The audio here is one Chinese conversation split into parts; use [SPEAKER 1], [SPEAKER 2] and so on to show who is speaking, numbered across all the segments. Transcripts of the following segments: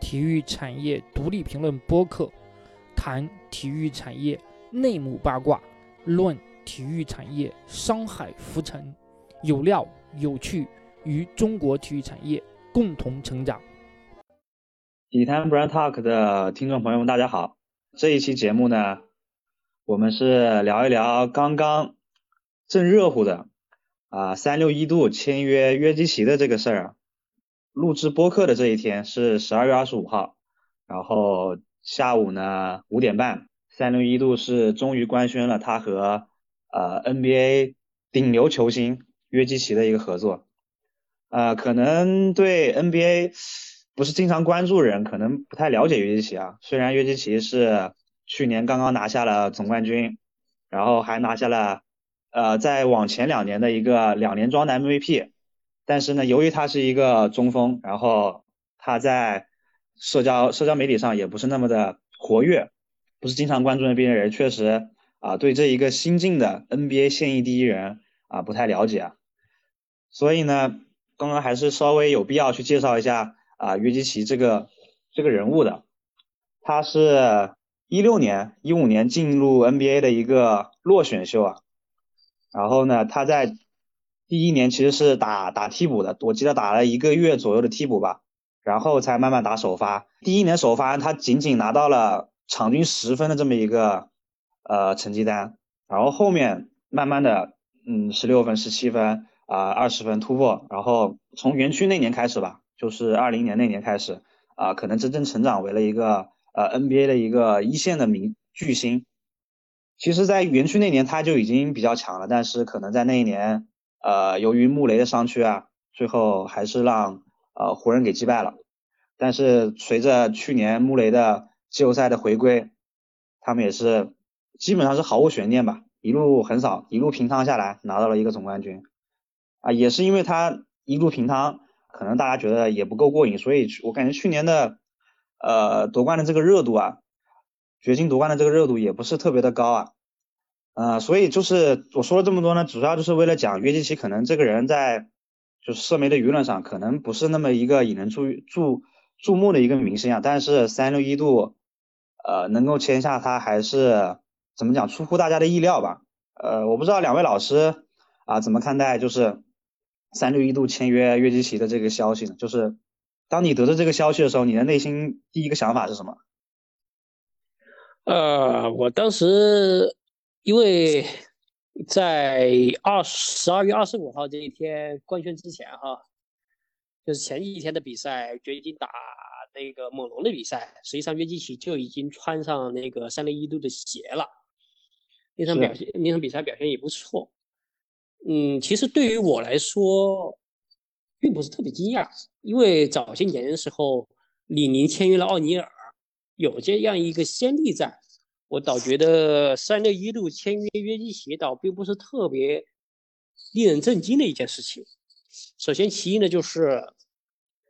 [SPEAKER 1] 体育产业独立评论播客，谈体育产业内幕八卦，论体育产业商海浮沉，有料有趣，与中国体育产业共同成长。
[SPEAKER 2] 体坛 Brand Talk 的听众朋友们，大家好！这一期节目呢，我们是聊一聊刚刚正热乎的啊三六一度签约约基奇的这个事儿啊。录制播客的这一天是十二月二十五号，然后下午呢五点半，三六一度是终于官宣了他和呃 NBA 顶流球星约基奇的一个合作。呃，可能对 NBA 不是经常关注人，可能不太了解约基奇啊。虽然约基奇是去年刚刚拿下了总冠军，然后还拿下了呃在往前两年的一个两连庄的 MVP。但是呢，由于他是一个中锋，然后他在社交社交媒体上也不是那么的活跃，不是经常关注 NBA 的人，确实啊，对这一个新晋的 NBA 现役第一人啊不太了解，所以呢，刚刚还是稍微有必要去介绍一下啊约基奇这个这个人物的，他是一六年、一五年进入 NBA 的一个落选秀啊，然后呢，他在第一年其实是打打替补的，我记得打了一个月左右的替补吧，然后才慢慢打首发。第一年首发他仅仅拿到了场均十分的这么一个呃成绩单，然后后面慢慢的嗯十六分、十七分啊二十分突破，然后从园区那年开始吧，就是二零年那年开始啊可能真正成长为了一个呃 NBA 的一个一线的名巨星。其实，在园区那年他就已经比较强了，但是可能在那一年。呃，由于穆雷的伤缺啊，最后还是让呃湖人给击败了。但是随着去年穆雷的季后赛的回归，他们也是基本上是毫无悬念吧，一路横扫，一路平趟下来，拿到了一个总冠军。啊，也是因为他一路平趟，可能大家觉得也不够过瘾，所以我感觉去年的呃夺冠的这个热度啊，掘金夺冠的这个热度也不是特别的高啊。呃，所以就是我说了这么多呢，主要就是为了讲约基奇可能这个人在就是社媒的舆论上可能不是那么一个引人注注注目的一个明星啊，但是三六一度呃能够签下他还是怎么讲出乎大家的意料吧？呃，我不知道两位老师啊怎么看待就是三六一度签约约基奇的这个消息呢？就是当你得知这个消息的时候，你的内心第一个想法是什么？
[SPEAKER 3] 呃，我当时。因为在二十二月二十五号这一天官宣之前，哈，就是前几天的比赛，掘金打那个猛龙的比赛，实际上约基奇就已经穿上那个三零一度的鞋了。那场表现，那场比赛表现也不错。嗯，其实对于我来说，并不是特别惊讶，因为早些年的时候，李宁签约了奥尼尔，有这样一个先例在。我倒觉得三六一度签约约基奇倒并不是特别令人震惊的一件事情。首先，其一呢，就是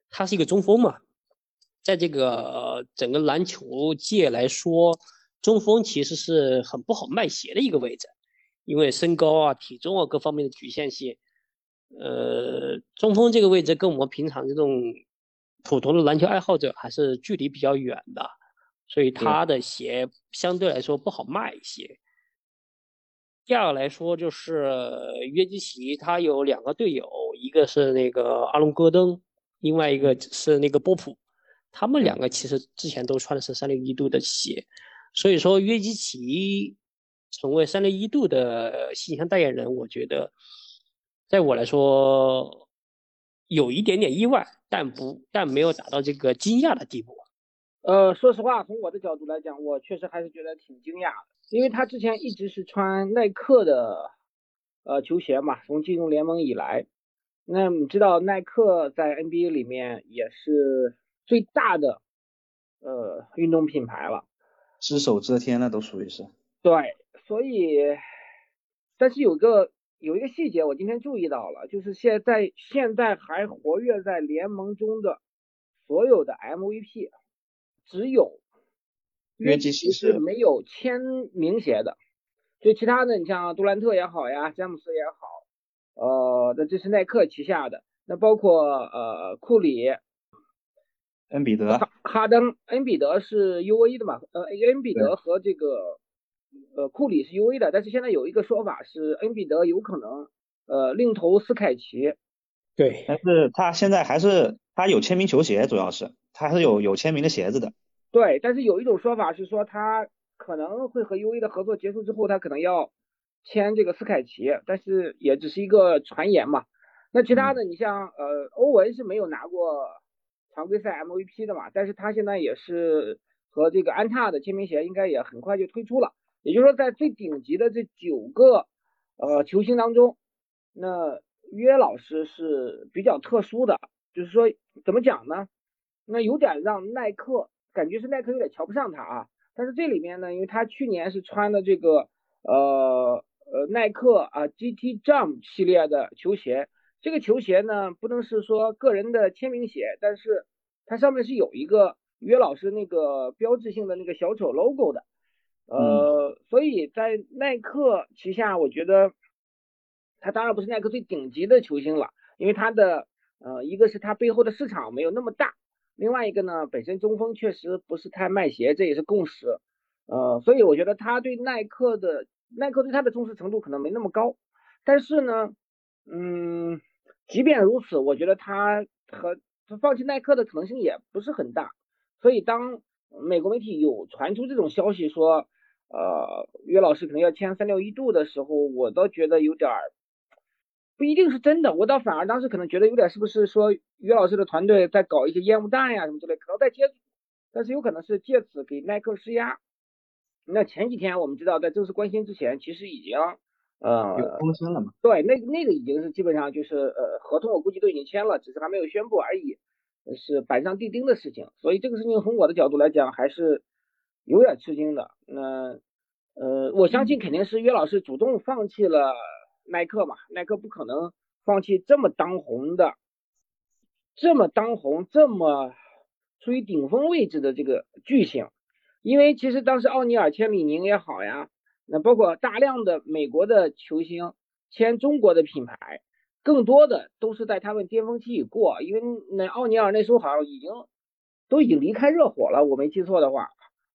[SPEAKER 3] 他是一个中锋嘛，在这个整个篮球界来说，中锋其实是很不好卖鞋的一个位置，因为身高啊、体重啊各方面的局限性。呃，中锋这个位置跟我们平常这种普通的篮球爱好者还是距离比较远的。所以他的鞋相对来说不好卖一些。第二个来说，就是约基奇他有两个队友，一个是那个阿隆戈登，另外一个是那个波普，他们两个其实之前都穿的是三六一度的鞋，所以说约基奇成为三六一度的形象代言人，我觉得在我来说有一点点意外，但不但没有达到这个惊讶的地步。
[SPEAKER 4] 呃，说实话，从我的角度来讲，我确实还是觉得挺惊讶的，因为他之前一直是穿耐克的呃球鞋嘛，从进入联盟以来，那你知道耐克在 NBA 里面也是最大的呃运动品牌了，
[SPEAKER 2] 只手遮天了，都属于是。
[SPEAKER 4] 对，所以，但是有个有一个细节，我今天注意到了，就是现在现在还活跃在联盟中的所有的 MVP。只有
[SPEAKER 2] 约基奇
[SPEAKER 4] 是没有签名鞋的，所以其他的，你像杜兰特也好呀，詹姆斯也好，呃，那这是耐克旗下的。那包括呃库里、
[SPEAKER 2] 恩比德、
[SPEAKER 4] 哈登、恩比德是 U A 的嘛？呃，恩比德和这个呃库里是 U A 的，但是现在有一个说法是恩比德有可能呃另投斯凯奇。
[SPEAKER 3] 对，
[SPEAKER 2] 但是他现在还是他有签名球鞋，主要是他还是有有签名的鞋子的。
[SPEAKER 4] 对，但是有一种说法是说他可能会和 U A 的合作结束之后，他可能要签这个斯凯奇，但是也只是一个传言嘛。那其他的，你像呃欧文是没有拿过常规赛 M V P 的嘛，但是他现在也是和这个安踏的签名鞋应该也很快就推出了。也就是说，在最顶级的这九个呃球星当中，那约老师是比较特殊的，就是说怎么讲呢？那有点让耐克感觉是耐克有点瞧不上他啊。但是这里面呢，因为他去年是穿的这个呃呃耐克啊 GT Jump 系列的球鞋。这个球鞋呢，不能是说个人的签名鞋，但是它上面是有一个约老师那个标志性的那个小丑 logo 的，呃，所以在耐克旗下，我觉得他当然不是耐克最顶级的球星了，因为他的呃，一个是他背后的市场没有那么大，另外一个呢，本身中锋确实不是太卖鞋，这也是共识，呃，所以我觉得他对耐克的耐克对他的重视程度可能没那么高，但是呢，嗯。即便如此，我觉得他和他放弃耐克的可能性也不是很大。所以当美国媒体有传出这种消息说，呃，约老师可能要签三六一度的时候，我倒觉得有点儿不一定是真的。我倒反而当时可能觉得有点是不是说约老师的团队在搞一些烟雾弹呀什么之类，可能在接，但是有可能是借此给耐克施压。那前几天我们知道，在正式官宣之前，其实已经。呃，
[SPEAKER 2] 有官宣了嘛？
[SPEAKER 4] 对，那那个已经是基本上就是呃合同，我估计都已经签了，只是还没有宣布而已，是板上钉钉的事情。所以这个事情从我的角度来讲，还是有点吃惊的。那呃，我相信肯定是约老师主动放弃了耐克嘛，耐克不可能放弃这么当红的、这么当红、这么处于顶峰位置的这个巨星，因为其实当时奥尼尔签李宁也好呀。那包括大量的美国的球星签中国的品牌，更多的都是在他们巅峰期已过，因为那奥尼尔那时候好像已经都已经离开热火了，我没记错的话，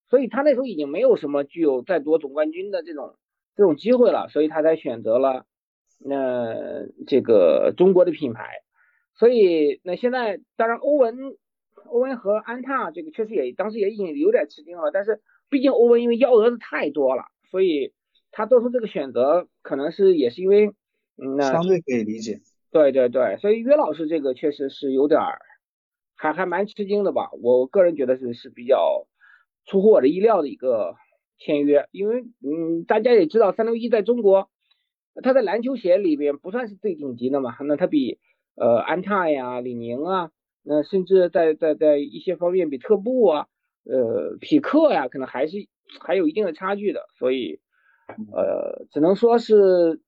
[SPEAKER 4] 所以他那时候已经没有什么具有再夺总冠军的这种这种机会了，所以他才选择了那这个中国的品牌。所以那现在当然欧文欧文和安踏这个确实也当时也已经有点吃惊了，但是毕竟欧文因为幺蛾子太多了。所以他做出这个选择，可能是也是因为，嗯，那
[SPEAKER 2] 相对可以理解。
[SPEAKER 4] 对对对，所以约老师这个确实是有点儿，还还蛮吃惊的吧？我个人觉得是是比较出乎我的意料的一个签约，因为嗯，大家也知道三六一在中国，他在篮球鞋里边不算是最顶级的嘛，那他比呃安踏呀、李宁啊，那甚至在在在一些方面比特步啊、呃匹克呀，可能还是。还有一定的差距的，所以，呃，只能说是，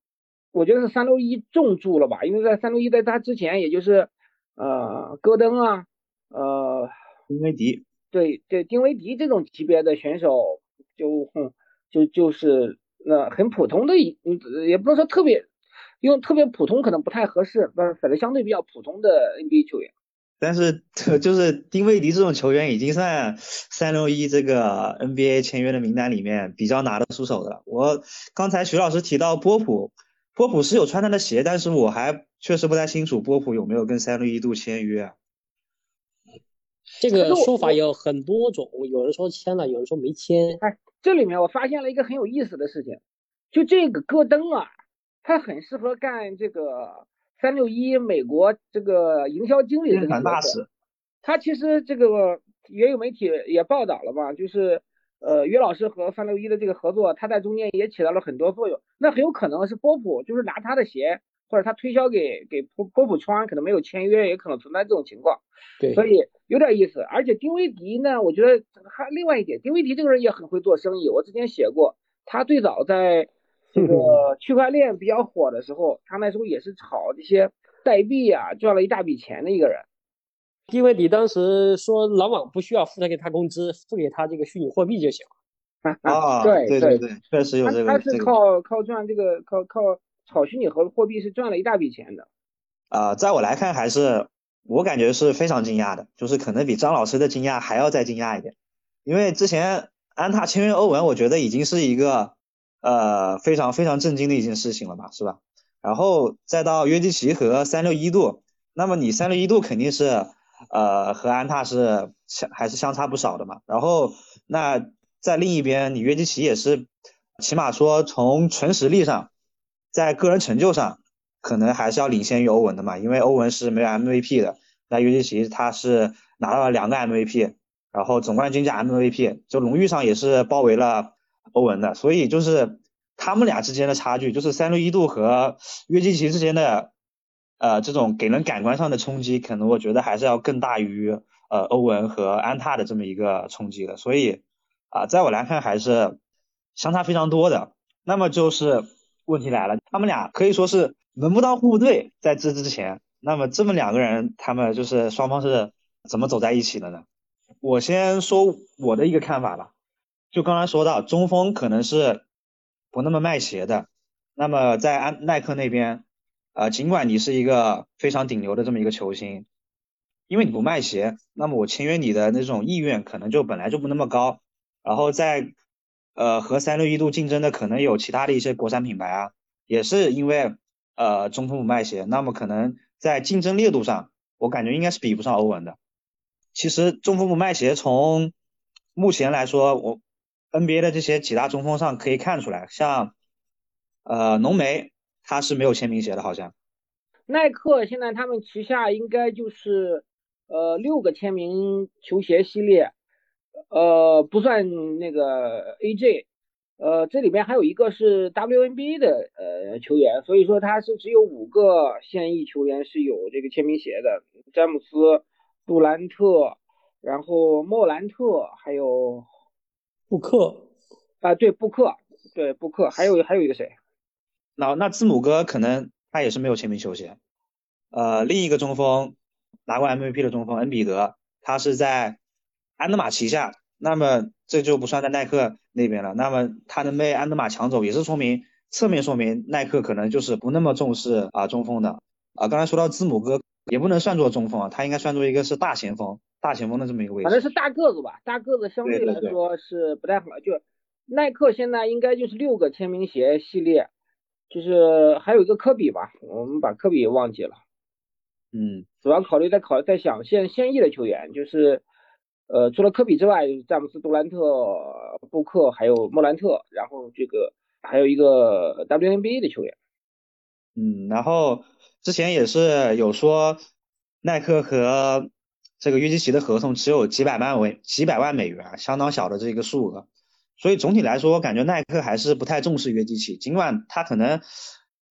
[SPEAKER 4] 我觉得是三六一重注了吧，因为在三六一在他之前，也就是，呃，戈登啊，呃，
[SPEAKER 2] 丁威迪，
[SPEAKER 4] 对对，丁威迪这种级别的选手，就就就是那很普通的，一，也不能说特别，用特别普通可能不太合适，但反正相对比较普通的 NBA 球员。
[SPEAKER 2] 但是 就是丁威迪这种球员已经算三六一这个 NBA 签约的名单里面比较拿得出手的了。我刚才徐老师提到波普，波普是有穿他的鞋，但是我还确实不太清楚波普有没有跟三六一度签约。
[SPEAKER 3] 这个说法有很多种，有人说签了，有人说没签。
[SPEAKER 4] 哎，这里面我发现了一个很有意思的事情，就这个戈登啊，他很适合干这个。三六一美国这个营销经理这个
[SPEAKER 2] 角色，
[SPEAKER 4] 他其实这个也有媒体也报道了嘛，就是呃约老师和三六一的这个合作，他在中间也起到了很多作用。那很有可能是波普就是拿他的鞋，或者他推销给给波波普川，可能没有签约，也可能存在这种情况。
[SPEAKER 3] 对，
[SPEAKER 4] 所以有点意思。而且丁威迪呢，我觉得还另外一点，丁威迪这个人也很会做生意。我之前写过，他最早在。这个区块链比较火的时候，他那时候也是炒这些代币啊，赚了一大笔钱的一个人。
[SPEAKER 3] 因为你当时说老网不需要付他给他工资，付给他这个虚拟货币就行。
[SPEAKER 2] 啊，
[SPEAKER 4] 对
[SPEAKER 2] 对对，确实有这个。
[SPEAKER 4] 他是靠靠赚这个靠靠炒虚拟和货币是赚了一大笔钱的。
[SPEAKER 2] 啊，在我来看还是我感觉是非常惊讶的，就是可能比张老师的惊讶还要再惊讶一点，因为之前安踏签约欧文，我觉得已经是一个呃非常非常震惊的一件事情了吧，是吧？然后再到约基奇和三六一度，那么你三六一度肯定是呃和安踏是相还是相差不少的嘛，然后那在另一边你约基奇也是起码说从纯实力上，在个人成就上。可能还是要领先于欧文的嘛，因为欧文是没有 MVP 的，那约基奇他是拿到了两个 MVP，然后总冠军加 MVP，就荣誉上也是包围了欧文的，所以就是他们俩之间的差距，就是三六一度和约基奇之间的呃这种给人感官上的冲击，可能我觉得还是要更大于呃欧文和安踏的这么一个冲击的，所以啊，在我来看还是相差非常多的。那么就是问题来了，他们俩可以说是。门不当户不对，在这之前，那么这么两个人，他们就是双方是怎么走在一起的呢？我先说我的一个看法吧。就刚才说到，中锋可能是不那么卖鞋的。那么在安耐克那边，呃，尽管你是一个非常顶流的这么一个球星，因为你不卖鞋，那么我签约你的那种意愿可能就本来就不那么高。然后在呃和三六一度竞争的可能有其他的一些国产品牌啊，也是因为。呃，中锋不卖鞋，那么可能在竞争烈度上，我感觉应该是比不上欧文的。其实中锋不卖鞋，从目前来说，我 NBA 的这些几大中锋上可以看出来，像呃浓眉他是没有签名鞋的，好像。
[SPEAKER 4] 耐克现在他们旗下应该就是呃六个签名球鞋系列，呃不算那个 AJ。呃，这里边还有一个是 WNBA 的呃球员，所以说他是只有五个现役球员是有这个签名鞋的，詹姆斯、杜兰特，然后莫兰特，还有
[SPEAKER 3] 布克
[SPEAKER 4] 啊，对布克，对布克，还有还有一个谁？
[SPEAKER 2] 那那字母哥可能他也是没有签名球鞋。呃，另一个中锋拿过 MVP 的中锋恩比德，他是在安德玛旗下。那么这就不算在耐克那边了。那么他能被安德玛抢走，也是说明侧面说明耐克可能就是不那么重视啊中锋的啊。刚才说到字母哥，也不能算作中锋啊，他应该算作一个是大前锋，大前锋的这么一个位置。
[SPEAKER 4] 反正是大个子吧，大个子相对来说是不太好。就耐克现在应该就是六个签名鞋系列，就是还有一个科比吧，我们把科比忘记了。
[SPEAKER 2] 嗯，
[SPEAKER 4] 主要考虑在考在想现现役的球员就是。呃，除了科比之外，詹姆斯、杜兰特、布克，还有莫兰特，然后这个还有一个 WNBA 的球员。
[SPEAKER 2] 嗯，然后之前也是有说，耐克和这个约基奇的合同只有几百万美几百万美元，相当小的这个数额。所以总体来说，我感觉耐克还是不太重视约基奇，尽管他可能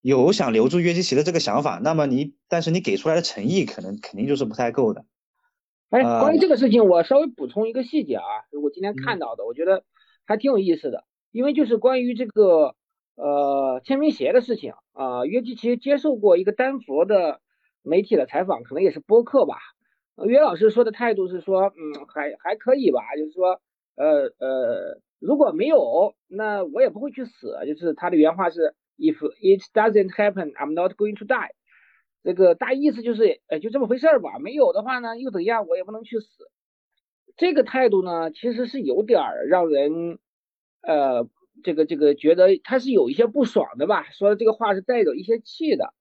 [SPEAKER 2] 有想留住约基奇的这个想法，那么你但是你给出来的诚意可能肯定就是不太够的。
[SPEAKER 4] 哎，关于这个事情，我稍微补充一个细节啊，我今天看到的，我觉得还挺有意思的。因为就是关于这个呃签名鞋的事情啊，约基奇接受过一个丹佛的媒体的采访，可能也是播客吧。约老师说的态度是说，嗯，还还可以吧，就是说，呃呃，如果没有，那我也不会去死。就是他的原话是，If it doesn't happen, I'm not going to die。这个大意思就是，哎，就这么回事儿吧。没有的话呢，又怎样？我也不能去死。这个态度呢，其实是有点儿让人，呃，这个这个觉得他是有一些不爽的吧。说的这个话是带着一些气的。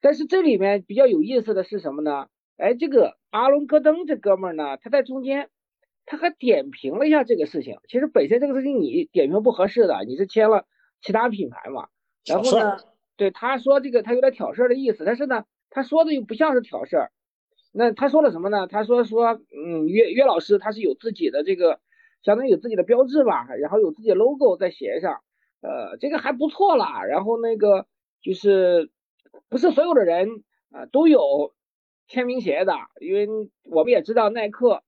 [SPEAKER 4] 但是这里面比较有意思的是什么呢？哎，这个阿隆戈登这哥们儿呢，他在中间，他还点评了一下这个事情。其实本身这个事情你点评不合适的，你是签了其他品牌嘛。然后呢？对他说这个，他有点挑事儿的意思，但是呢，他说的又不像是挑事儿。那他说了什么呢？他说说，嗯，约约老师他是有自己的这个，相当于有自己的标志吧，然后有自己的 logo 在鞋上，呃，这个还不错啦。然后那个就是不是所有的人啊都有签名鞋的，因为我们也知道耐克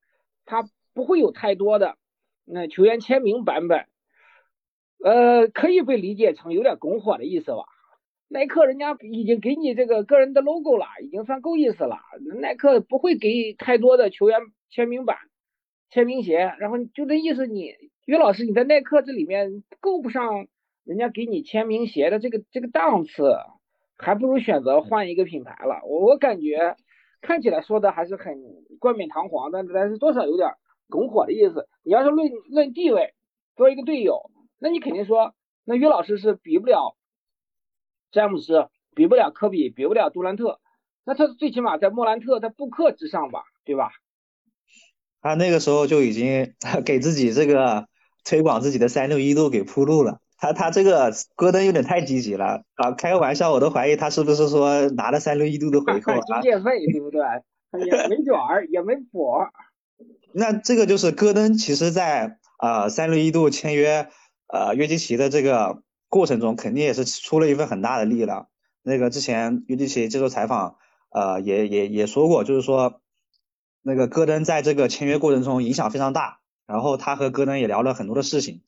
[SPEAKER 4] 他不会有太多的那球员签名版本，呃，可以被理解成有点拱火的意思吧。耐克人家已经给你这个个人的 logo 了，已经算够意思了。耐克不会给太多的球员签名版、签名鞋，然后就这意思，你于老师你在耐克这里面够不上人家给你签名鞋的这个这个档次，还不如选择换一个品牌了。我我感觉看起来说的还是很冠冕堂皇的，但是多少有点拱火的意思。你要是论论地位，作为一个队友，那你肯定说，那约老师是比不了詹姆斯，比不了科比，比不了杜兰特，那他最起码在莫兰特、在布克之上吧，对吧？
[SPEAKER 2] 他那个时候就已经 给自己这个推广自己的三六一度给铺路了。他他这个戈登有点太积极了啊！开个玩笑，我都怀疑他是不是说拿了三六一度的回扣 啊？
[SPEAKER 4] 中介费对不对？也没卷儿，也没谱。
[SPEAKER 2] 那这个就是戈登，其实在啊三六一度签约呃约基奇的这个过程中，肯定也是出了一份很大的力了。那个之前约基奇接受采访，呃也也也说过，就是说那个戈登在这个签约过程中影响非常大，然后他和戈登也聊了很多的事情。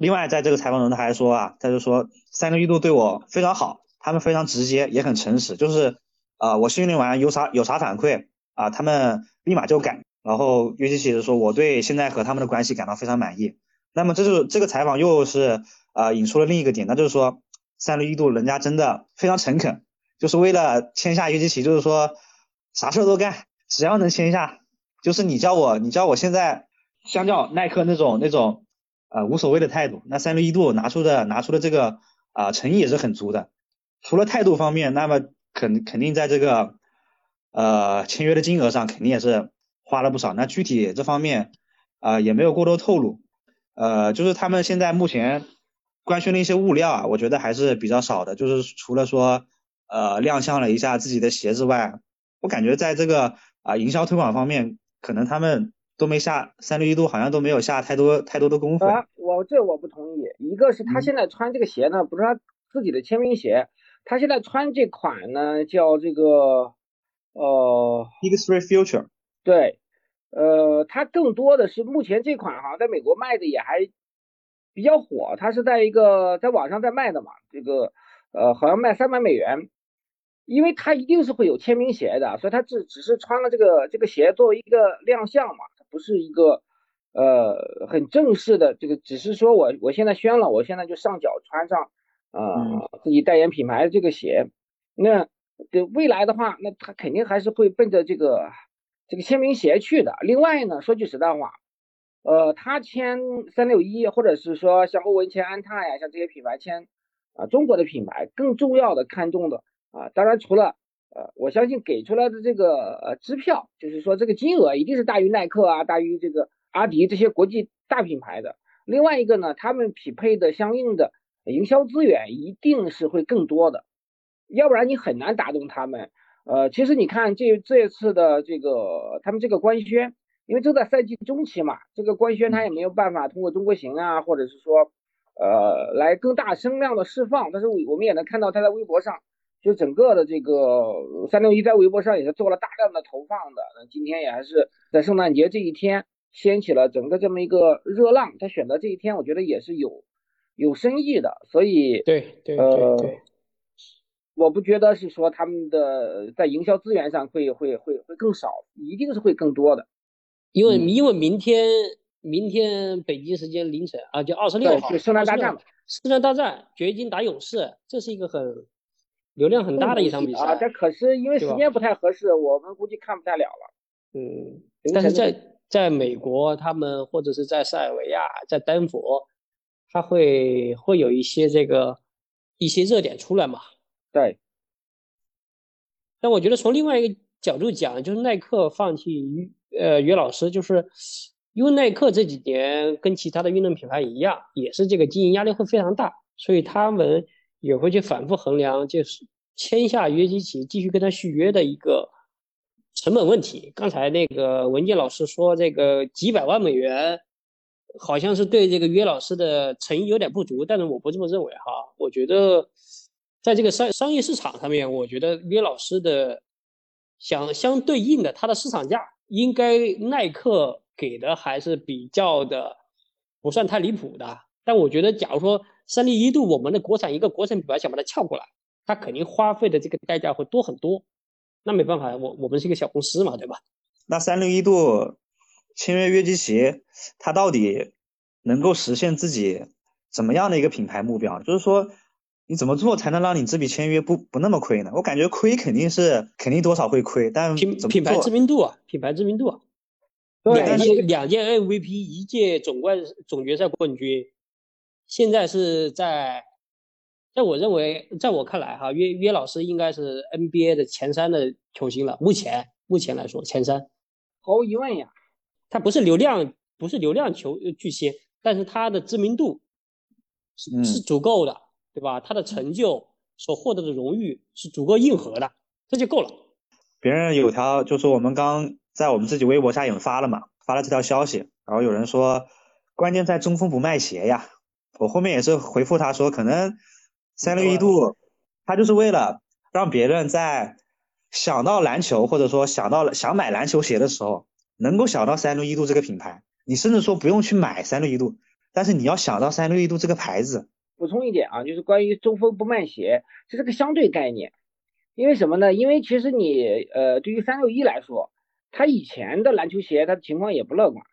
[SPEAKER 2] 另外，在这个采访中，他还说啊，他就说三六一度对我非常好，他们非常直接，也很诚实，就是啊，我训练完有啥有啥反馈啊，他们立马就改。然后约基奇是说，我对现在和他们的关系感到非常满意。那么，这就这个采访又是啊引出了另一个点，那就是说三六一度人家真的非常诚恳，就是为了签下约基奇，就是说啥事儿都干，只要能签下，就是你叫我，你叫我现在相较耐克那种那种。啊，无所谓的态度。那三六一度拿出的拿出的这个啊诚意也是很足的。除了态度方面，那么肯肯定在这个呃签约的金额上肯定也是花了不少。那具体这方面啊也没有过多透露。呃，就是他们现在目前官宣的一些物料啊，我觉得还是比较少的。就是除了说呃亮相了一下自己的鞋之外，我感觉在这个啊营销推广方面，可能他们。都没下三六一度，好像都没有下太多太多的功夫。
[SPEAKER 4] 啊，我这我不同意。一个是他现在穿这个鞋呢，不是他自己的签名鞋，他现在穿这款呢叫这个呃
[SPEAKER 2] Big Three Future。
[SPEAKER 4] 对，呃，它更多的是目前这款好像，在美国卖的也还比较火，它是在一个在网上在卖的嘛，这个呃好像卖三百美元。因为他一定是会有签名鞋的，所以他只只是穿了这个这个鞋作为一个亮相嘛，不是一个呃很正式的这个，只是说我我现在宣了，我现在就上脚穿上啊自己代言品牌的这个鞋，那这未来的话，那他肯定还是会奔着这个这个签名鞋去的。另外呢，说句实在话，呃，他签三六一，或者是说像欧文签安踏呀，像这些品牌签啊中国的品牌，更重要的看重的。啊，当然除了呃，我相信给出来的这个呃支票，就是说这个金额一定是大于耐克啊，大于这个阿迪这些国际大品牌的。另外一个呢，他们匹配的相应的营销资源一定是会更多的，要不然你很难打动他们。呃，其实你看这这次的这个他们这个官宣，因为正在赛季中期嘛，这个官宣他也没有办法通过中国行啊，或者是说呃来更大声量的释放，但是我我们也能看到他在微博上。就整个的这个三六一在微博上也是做了大量的投放的，那今天也还是在圣诞节这一天掀起了整个这么一个热浪。他选择这一天，我觉得也是有有深意的，所以
[SPEAKER 3] 对对对对，
[SPEAKER 4] 我不觉得是说他们的在营销资源上会会会会更少，一定是会更多的，
[SPEAKER 3] 因为因为明天明天北京时间凌晨啊，就二十六号
[SPEAKER 4] 圣诞大战嘛，
[SPEAKER 3] 圣诞大战掘金打勇士，这是一个很。流量很大的一场比赛
[SPEAKER 4] 啊，但可是因为时间不太合适，我们估计看不太了了。
[SPEAKER 3] 嗯，但是在在美国，他们或者是在塞尔维亚、在丹佛，他会会有一些这个一些热点出来嘛？
[SPEAKER 4] 对。
[SPEAKER 3] 但我觉得从另外一个角度讲，就是耐克放弃于呃约老师，就是因为耐克这几年跟其他的运动品牌一样，也是这个经营压力会非常大，所以他们。也会去反复衡量，就是签下约基奇继续跟他续约的一个成本问题。刚才那个文健老师说，这个几百万美元好像是对这个约老师的诚意有点不足，但是我不这么认为哈。我觉得在这个商商业市场上面，我觉得约老师的相相对应的它的市场价，应该耐克给的还是比较的不算太离谱的。但我觉得，假如说三六一度，我们的国产一个国产品牌想把它撬过来，它肯定花费的这个代价会多很多。那没办法，我我们是一个小公司嘛，对吧？
[SPEAKER 2] 那三六一度签约约基奇，它到底能够实现自己怎么样的一个品牌目标？就是说，你怎么做才能让你这笔签约不不那么亏呢？我感觉亏肯定是肯定多少会亏，但
[SPEAKER 3] 品品牌知名度啊，品牌知名度啊。两届两届 MVP，一届总冠总决赛冠军，现在是在，在我认为，在我看来哈，约约老师应该是 NBA 的前三的球星了。目前目前来说，前三，
[SPEAKER 4] 毫无疑问呀。
[SPEAKER 3] 他不是流量，不是流量球巨星，但是他的知名度是是足够的，对吧？他的成就所获得的荣誉是足够硬核的，这就够了。
[SPEAKER 2] 别人有条就说我们刚。在我们自己微博下引发了嘛，发了这条消息，然后有人说，关键在中锋不卖鞋呀。我后面也是回复他说，可能三六一度，他就是为了让别人在想到篮球或者说想到了想买篮球鞋的时候，能够想到三六一度这个品牌。你甚至说不用去买三六一度，但是你要想到三六一度这个牌子。
[SPEAKER 4] 补充一点啊，就是关于中锋不卖鞋，这是个相对概念，因为什么呢？因为其实你呃，对于三六一来说。他以前的篮球鞋，他的情况也不乐观，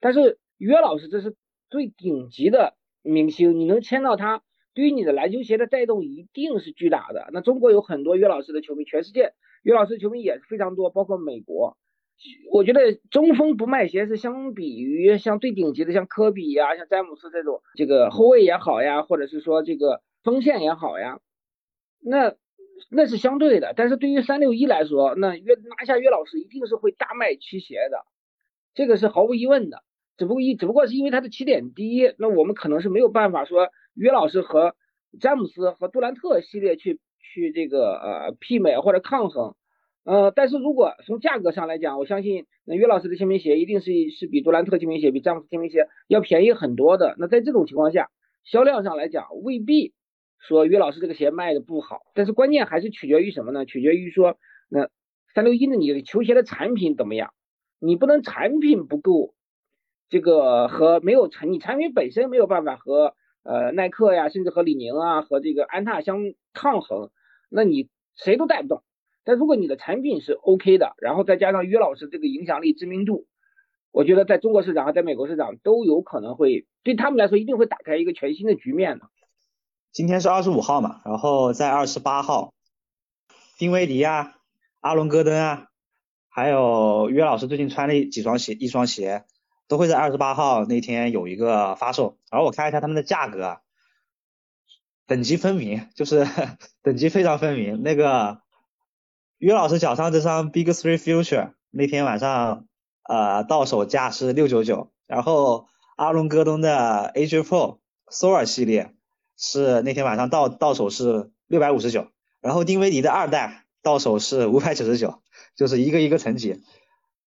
[SPEAKER 4] 但是约老师这是最顶级的明星，你能签到他，对于你的篮球鞋的带动一定是巨大的。那中国有很多约老师的球迷，全世界约老师球迷也是非常多，包括美国。我觉得中锋不卖鞋是相比于像最顶级的，像科比呀，像詹姆斯这种这个后卫也好呀，或者是说这个锋线也好呀，那。那是相对的，但是对于三六一来说，那约拿下约老师一定是会大卖其鞋的，这个是毫无疑问的。只不过一只不过是因为他的起点低，那我们可能是没有办法说约老师和詹姆斯和杜兰特系列去去这个呃媲美或者抗衡。呃，但是如果从价格上来讲，我相信那约老师的签名鞋一定是是比杜兰特签名鞋、比詹姆斯签名鞋要便宜很多的。那在这种情况下，销量上来讲未必。说约老师这个鞋卖的不好，但是关键还是取决于什么呢？取决于说那三六一的你的球鞋的产品怎么样？你不能产品不够，这个和没有产你产品本身没有办法和呃耐克呀，甚至和李宁啊和这个安踏相抗衡，那你谁都带不动。但如果你的产品是 OK 的，然后再加上约老师这个影响力知名度，我觉得在中国市场和在美国市场都有可能会对他们来说一定会打开一个全新的局面的。
[SPEAKER 2] 今天是二十五号嘛，然后在二十八号，丁威迪啊、阿伦戈登啊，还有约老师最近穿的几双鞋，一双鞋都会在二十八号那天有一个发售。然后我看一下他们的价格，等级分明，就是 等级非常分明。那个约老师脚上这双 Big Three Future 那天晚上呃到手价是六九九，然后阿伦戈登的 AJ Pro Soar 系列。是那天晚上到到手是六百五十九，然后丁威迪的二代到手是五百九十九，就是一个一个层级。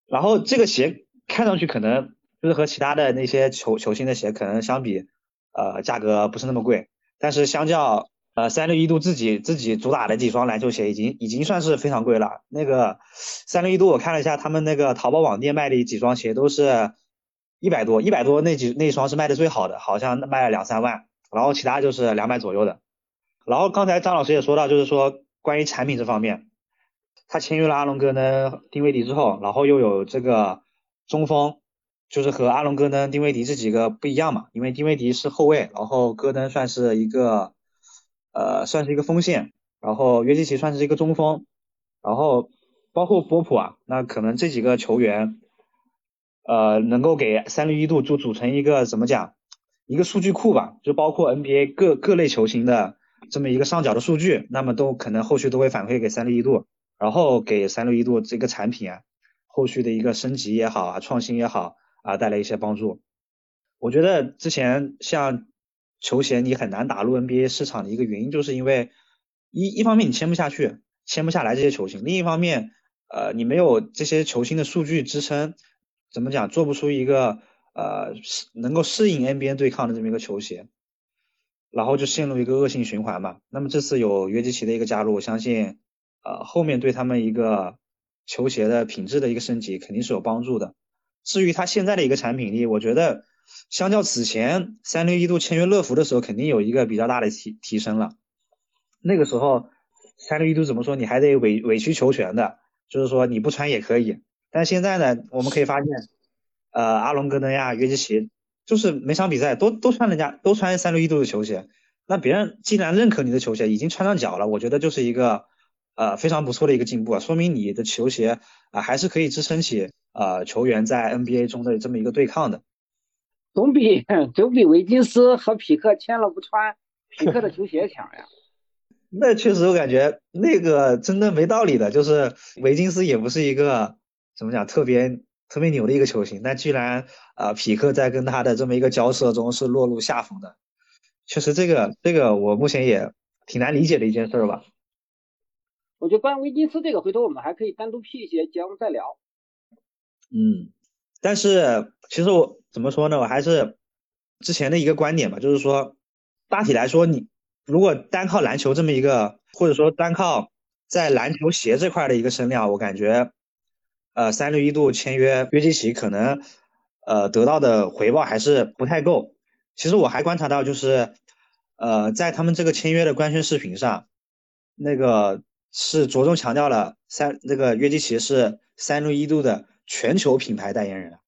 [SPEAKER 2] 然后这个鞋看上去可能就是和其他的那些球球星的鞋可能相比，呃，价格不是那么贵，但是相较呃三六一度自己自己主打的几双篮球鞋，已经已经算是非常贵了。那个三六一度我看了一下，他们那个淘宝网店卖的几双鞋都是一百多，一百多那几那双是卖的最好的，好像卖了两三万。然后其他就是两百左右的，然后刚才张老师也说到，就是说关于产品这方面，他签约了阿隆戈登、丁威迪之后，然后又有这个中锋，就是和阿隆戈登、丁威迪这几个不一样嘛，因为丁威迪是后卫，然后戈登算是一个呃算是一个锋线，然后约基奇算是一个中锋，然后包括波普啊，那可能这几个球员呃能够给三六一度就组成一个怎么讲？一个数据库吧，就包括 NBA 各各类球星的这么一个上脚的数据，那么都可能后续都会反馈给三六一度，然后给三六一度这个产品啊，后续的一个升级也好啊，创新也好啊，带来一些帮助。我觉得之前像球鞋你很难打入 NBA 市场的一个原因，就是因为一一方面你签不下去，签不下来这些球星，另一方面呃你没有这些球星的数据支撑，怎么讲做不出一个。呃，能够适应 NBA 对抗的这么一个球鞋，然后就陷入一个恶性循环嘛。那么这次有约基奇的一个加入，我相信呃后面对他们一个球鞋的品质的一个升级肯定是有帮助的。至于他现在的一个产品力，我觉得相较此前三六一度签约乐福的时候，肯定有一个比较大的提提升了。那个时候三六一度怎么说，你还得委委曲求全的，就是说你不穿也可以。但现在呢，我们可以发现。呃，阿隆戈登呀，约基奇，就是每场比赛都都穿人家都穿三六一度的球鞋，那别人既然认可你的球鞋，已经穿上脚了，我觉得就是一个呃非常不错的一个进步啊，说明你的球鞋啊还是可以支撑起呃球员在 NBA 中的这么一个对抗的。
[SPEAKER 4] 总比总比维金斯和匹克签了不穿匹克的球鞋强呀。
[SPEAKER 2] 那确实，我感觉那个真的没道理的，就是维金斯也不是一个怎么讲特别特别牛的一个球星，但居然啊匹克在跟他的这么一个交涉中是落入下风的。确实，这个这个我目前也挺难理解的一件事吧。
[SPEAKER 4] 我觉得关于维金斯这个，回头我们还可以单独辟一些节目再聊。
[SPEAKER 2] 嗯，但是其实我怎么说呢？我还是之前的一个观点吧，就是说大体来说你。如果单靠篮球这么一个，或者说单靠在篮球鞋这块的一个声量，我感觉，呃，三六一度签约约基奇可能，呃，得到的回报还是不太够。其实我还观察到，就是，呃，在他们这个签约的官宣视频上，那个是着重强调了三那个约基奇是三六一度的全球品牌代言人。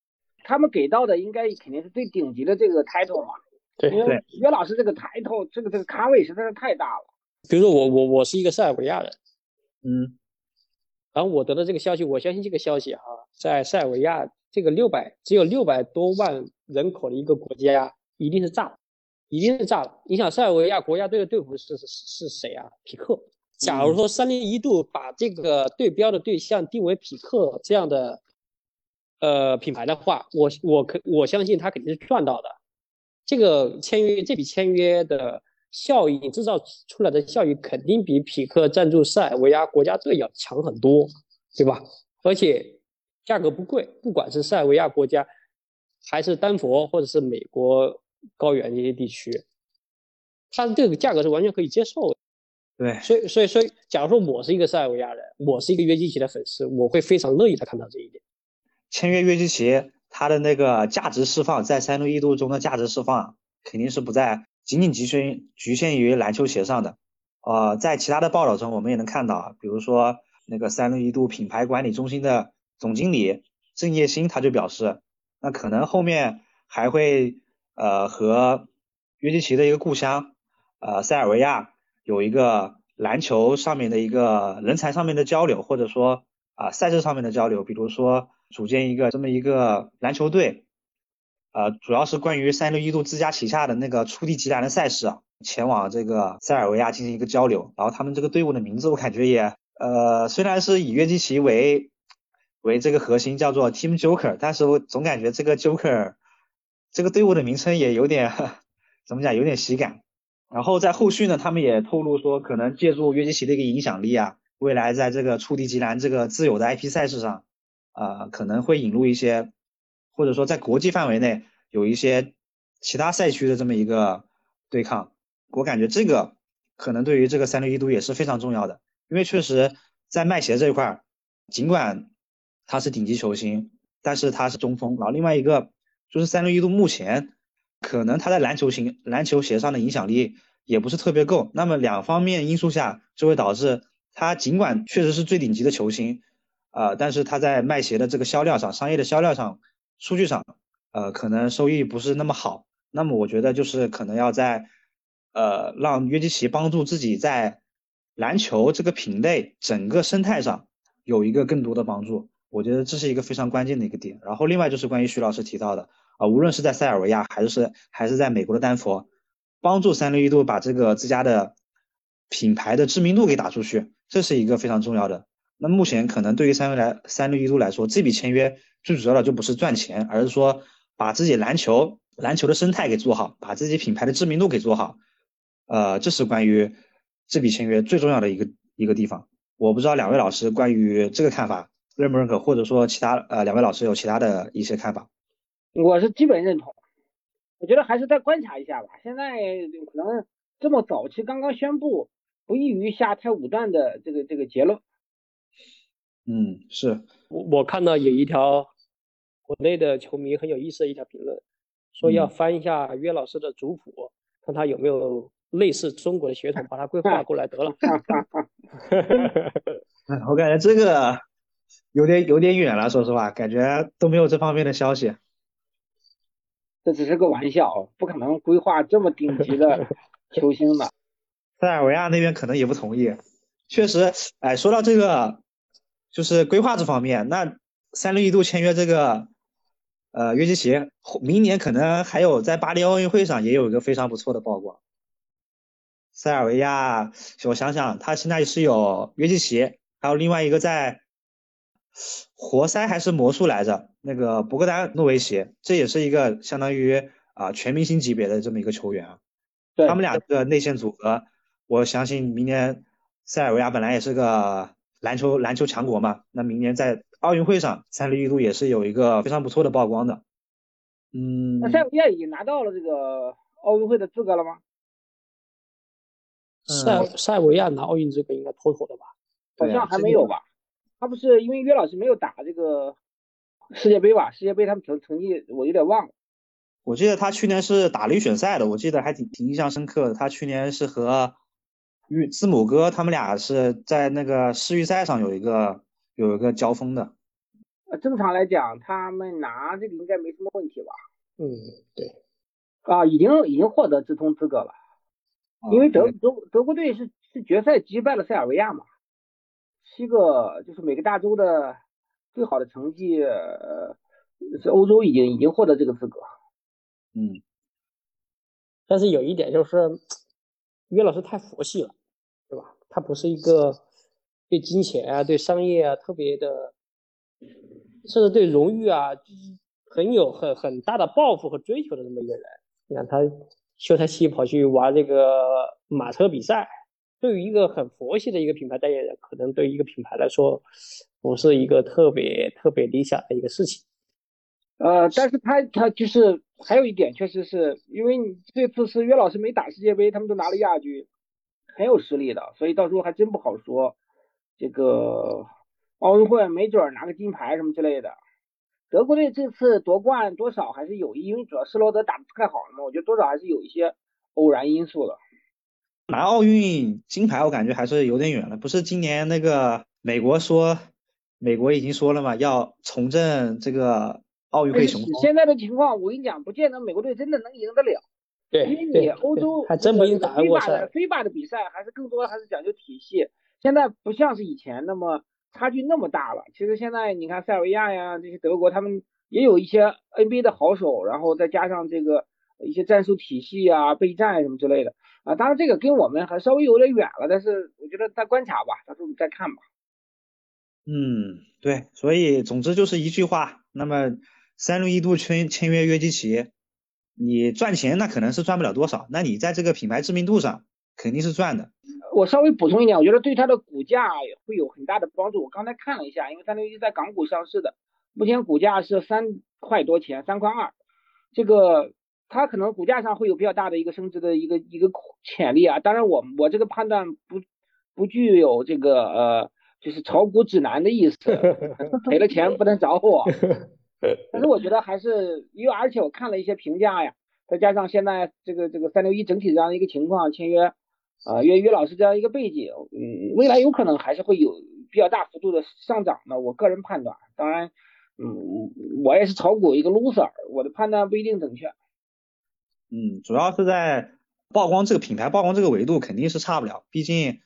[SPEAKER 4] 他们给到的应该肯定是最顶级的这个 title 嘛。
[SPEAKER 3] 对
[SPEAKER 4] 对，约老师这个 title，，这个这个咖位实在是太大了。
[SPEAKER 3] 比如说我我我是一个塞尔维亚人，
[SPEAKER 2] 嗯，
[SPEAKER 3] 然后我得到这个消息，我相信这个消息哈，在塞尔维亚这个六百只有六百多万人口的一个国家，一定是炸了，一定是炸了。你想塞尔维亚国家队的队服是是是谁啊？匹克。假如说三零一度把这个对标的对象定为匹克这样的呃品牌的话，我我可我相信他肯定是赚到的。这个签约，这笔签约的效益制造出来的效益肯定比匹克赞助塞尔维亚国家队要强很多，对吧？而且价格不贵，不管是塞尔维亚国家，还是丹佛或者是美国高原这些地区，它这个价格是完全可以接受的。
[SPEAKER 2] 对，
[SPEAKER 3] 所以所以所以，假如说我是一个塞尔维亚人，我是一个约基奇的粉丝，我会非常乐意的看到这一点。
[SPEAKER 2] 签约约基奇。它的那个价值释放，在三六一度中的价值释放，肯定是不在仅仅局限局限于篮球鞋上的。呃，在其他的报道中，我们也能看到，比如说那个三六一度品牌管理中心的总经理郑业兴，他就表示，那可能后面还会呃和约基奇的一个故乡呃塞尔维亚有一个篮球上面的一个人才上面的交流，或者说啊赛事上面的交流，比如说。组建一个这么一个篮球队，呃，主要是关于三六一度自家旗下的那个触地集篮的赛事啊，前往这个塞尔维亚进行一个交流。然后他们这个队伍的名字，我感觉也，呃，虽然是以约基奇为为这个核心，叫做 Team Joker，但是我总感觉这个 Joker 这个队伍的名称也有点 怎么讲，有点喜感。然后在后续呢，他们也透露说，可能借助约基奇的一个影响力啊，未来在这个触地极难这个自有的 IP 赛事上。啊，可能会引入一些，或者说在国际范围内有一些其他赛区的这么一个对抗，我感觉这个可能对于这个三六一度也是非常重要的，因为确实在卖鞋这一块，尽管他是顶级球星，但是他是中锋，然后另外一个就是三六一度目前可能他在篮球型篮球鞋上的影响力也不是特别够，那么两方面因素下就会导致他尽管确实是最顶级的球星。啊，但是他在卖鞋的这个销量上，商业的销量上，数据上，呃，可能收益不是那么好。那么我觉得就是可能要在，呃，让约基奇帮助自己在篮球这个品类整个生态上有一个更多的帮助。我觉得这是一个非常关键的一个点。然后另外就是关于徐老师提到的，啊，无论是在塞尔维亚还是还是在美国的丹佛，帮助三六一度把这个自家的品牌的知名度给打出去，这是一个非常重要的。那目前可能对于三六来三六一度来说，这笔签约最主要的就不是赚钱，而是说把自己篮球篮球的生态给做好，把自己品牌的知名度给做好。呃，这是关于这笔签约最重要的一个一个地方。我不知道两位老师关于这个看法认不认可，或者说其他呃两位老师有其他的一些看法。
[SPEAKER 4] 我是基本认同，我觉得还是再观察一下吧。现在可能这么早期刚刚宣布，不易于下太武断的这个这个结论。
[SPEAKER 2] 嗯，是
[SPEAKER 3] 我我看到有一条国内的球迷很有意思的一条评论，说要翻一下约老师的族谱，看他有没有类似中国的血统，把它规划过来得了。
[SPEAKER 2] 我感觉这个有点有点远了，说实话，感觉都没有这方面的消息。
[SPEAKER 4] 这只是个玩笑，不可能规划这么顶级的球星的。
[SPEAKER 2] 塞尔维亚那边可能也不同意。确实，哎，说到这个，就是规划这方面，那三六一度签约这个，呃，约基奇，明年可能还有在巴黎奥运会上也有一个非常不错的曝光。塞尔维亚，我想想，他现在是有约基奇，还有另外一个在活塞还是魔术来着，那个博格丹诺维奇，这也是一个相当于啊全明星级别的这么一个球员啊。他们俩的内线组合，我相信明年塞尔维亚本来也是个篮球篮球强国嘛，那明年在奥运会上三六一度也是有一个非常不错的曝光的。嗯，
[SPEAKER 4] 那塞尔维亚已经拿到了这个奥运会的资格了吗？
[SPEAKER 3] 塞塞尔维亚拿奥运资格应该妥妥的吧？
[SPEAKER 4] 好像还没有吧？他不是因为约老师没有打这个世界杯吧？世界杯他们成成绩我有点忘了。
[SPEAKER 2] 我记得他去年是打了预选赛的，我记得还挺挺印象深刻的。他去年是和与字母哥他们俩是在那个世预赛上有一个有一个交锋的。
[SPEAKER 4] 呃，正常来讲，他们拿这个应该没什么问题吧？
[SPEAKER 3] 嗯，对。
[SPEAKER 4] 啊，已经已经获得直通资格了。因为德德德国队是是决赛击败了塞尔维亚嘛，七个就是每个大洲的最好的成绩，是欧洲已经已经获得这个资格。
[SPEAKER 2] 嗯，
[SPEAKER 3] 但是有一点就是，约老师太佛系了，他不是一个对金钱啊、对商业啊特别的，甚至对荣誉啊，很有很很大的抱负和追求的这么一个人。你看他。休赛期跑去玩这个马车比赛，对于一个很佛系的一个品牌代言人，可能对一个品牌来说，不是一个特别特别理想的一个事情。
[SPEAKER 4] 呃，但是他他就是还有一点，确实是因为你这次是约老师没打世界杯，他们都拿了亚军，很有实力的，所以到时候还真不好说。这个奥运会没准拿个金牌什么之类的。德国队这次夺冠多少还是有，因为主要施罗德打的太好了嘛，我觉得多少还是有一些偶然因素的。
[SPEAKER 2] 拿奥运金牌我感觉还是有点远了，不是今年那个美国说，美国已经说了嘛，要重振这个奥运会雄风。
[SPEAKER 4] 现在的情况我跟你讲，不见得美国队真的能赢得了。
[SPEAKER 3] 对，
[SPEAKER 4] 因为你欧洲
[SPEAKER 3] 还真不赢打过
[SPEAKER 4] 赛。非法的比赛还是更多还是讲究体系，现在不像是以前那么。差距那么大了，其实现在你看塞尔维亚呀，这些德国他们也有一些 NBA 的好手，然后再加上这个一些战术体系啊、备战什么之类的啊。当然这个跟我们还稍微有点远了，但是我觉得再观察吧，到时候再看吧。
[SPEAKER 2] 嗯，对，所以总之就是一句话，那么三六一度签签约约基奇，你赚钱那可能是赚不了多少，那你在这个品牌知名度上肯定是赚的。
[SPEAKER 4] 我稍微补充一点，我觉得对它的股价会有很大的帮助。我刚才看了一下，因为三六一在港股上市的，目前股价是三块多钱，三块二。这个它可能股价上会有比较大的一个升值的一个一个潜力啊。当然，我我这个判断不不具有这个呃，就是炒股指南的意思，赔了钱不能找我。但是我觉得还是因为而且我看了一些评价呀，再加上现在这个这个三六一整体这样一个情况，签约。啊，约约老师这样一个背景，嗯，未来有可能还是会有比较大幅度的上涨的。我个人判断，当然，嗯，我也是炒股一个 loser，我的判断不一定准确。
[SPEAKER 2] 嗯，主要是在曝光这个品牌曝光这个维度肯定是差不了，毕竟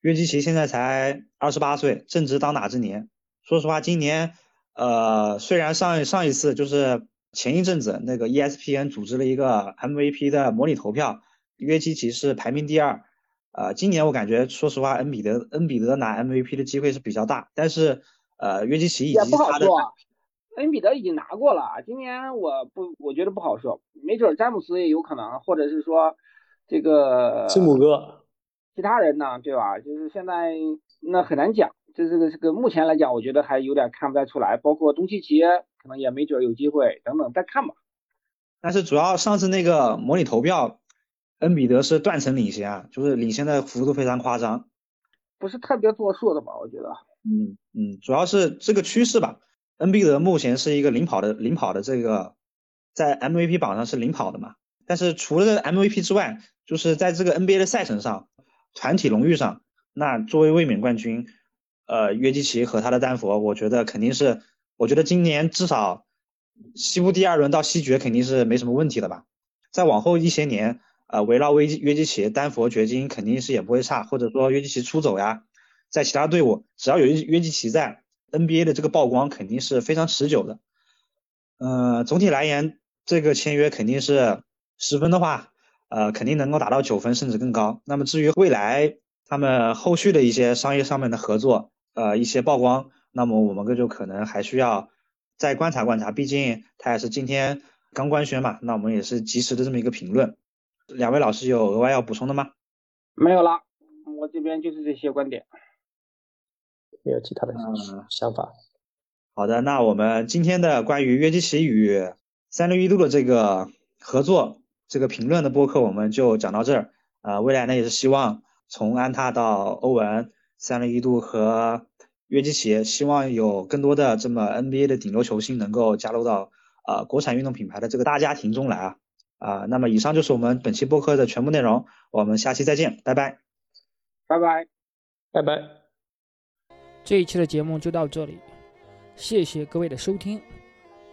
[SPEAKER 2] 约基奇现在才二十八岁，正值当打之年。说实话，今年，呃，虽然上上一次就是前一阵子那个 ESPN 组织了一个 MVP 的模拟投票，约基奇是排名第二。呃，今年我感觉，说实话，恩比德恩比德拿 MVP 的机会是比较大，但是呃，约基奇以及他的
[SPEAKER 4] 恩比德已经拿过了，今年我不，我觉得不好说，没准詹姆斯也有可能，或者是说这个
[SPEAKER 3] 字母哥，
[SPEAKER 4] 其他人呢，对吧？就是现在那很难讲，这这个这个目前来讲，我觉得还有点看不太出来，包括东契奇可能也没准有机会，等等再看吧。
[SPEAKER 2] 但是主要上次那个模拟投票。恩比德是断层领先啊，就是领先的幅度非常夸张，
[SPEAKER 4] 不是特别作数的吧？我觉得，
[SPEAKER 2] 嗯嗯，主要是这个趋势吧。恩比德目前是一个领跑的领跑的这个在 MVP 榜上是领跑的嘛，但是除了 MVP 之外，就是在这个 NBA 的赛程上，团体荣誉上，那作为卫冕冠军，呃，约基奇和他的丹佛，我觉得肯定是，我觉得今年至少西部第二轮到西决肯定是没什么问题的吧。再往后一些年。呃，围绕约基约基奇、丹佛、掘金肯定是也不会差，或者说约基奇出走呀，在其他队伍只要有约基奇在，NBA 的这个曝光肯定是非常持久的。呃，总体来言，这个签约肯定是十分的话，呃，肯定能够达到九分甚至更高。那么至于未来他们后续的一些商业上面的合作，呃，一些曝光，那么我们个就可能还需要再观察观察，毕竟他也是今天刚官宣嘛，那我们也是及时的这么一个评论。两位老师有额外要补充的吗？
[SPEAKER 4] 没有啦，我这边就是这些观点，
[SPEAKER 3] 没有其他的想法。
[SPEAKER 2] 好的，那我们今天的关于约基奇与三六一度的这个合作这个评论的播客，我们就讲到这儿。呃，未来呢也是希望从安踏到欧文、三六一度和约基奇，希望有更多的这么 NBA 的顶流球星能够加入到呃国产运动品牌的这个大家庭中来啊。啊，那么以上就是我们本期播客的全部内容，我们下期再见，拜拜，
[SPEAKER 4] 拜拜，
[SPEAKER 3] 拜拜。
[SPEAKER 1] 这一期的节目就到这里，谢谢各位的收听。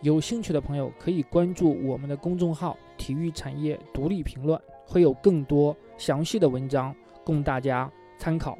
[SPEAKER 1] 有兴趣的朋友可以关注我们的公众号“体育产业独立评论”，会有更多详细的文章供大家参考。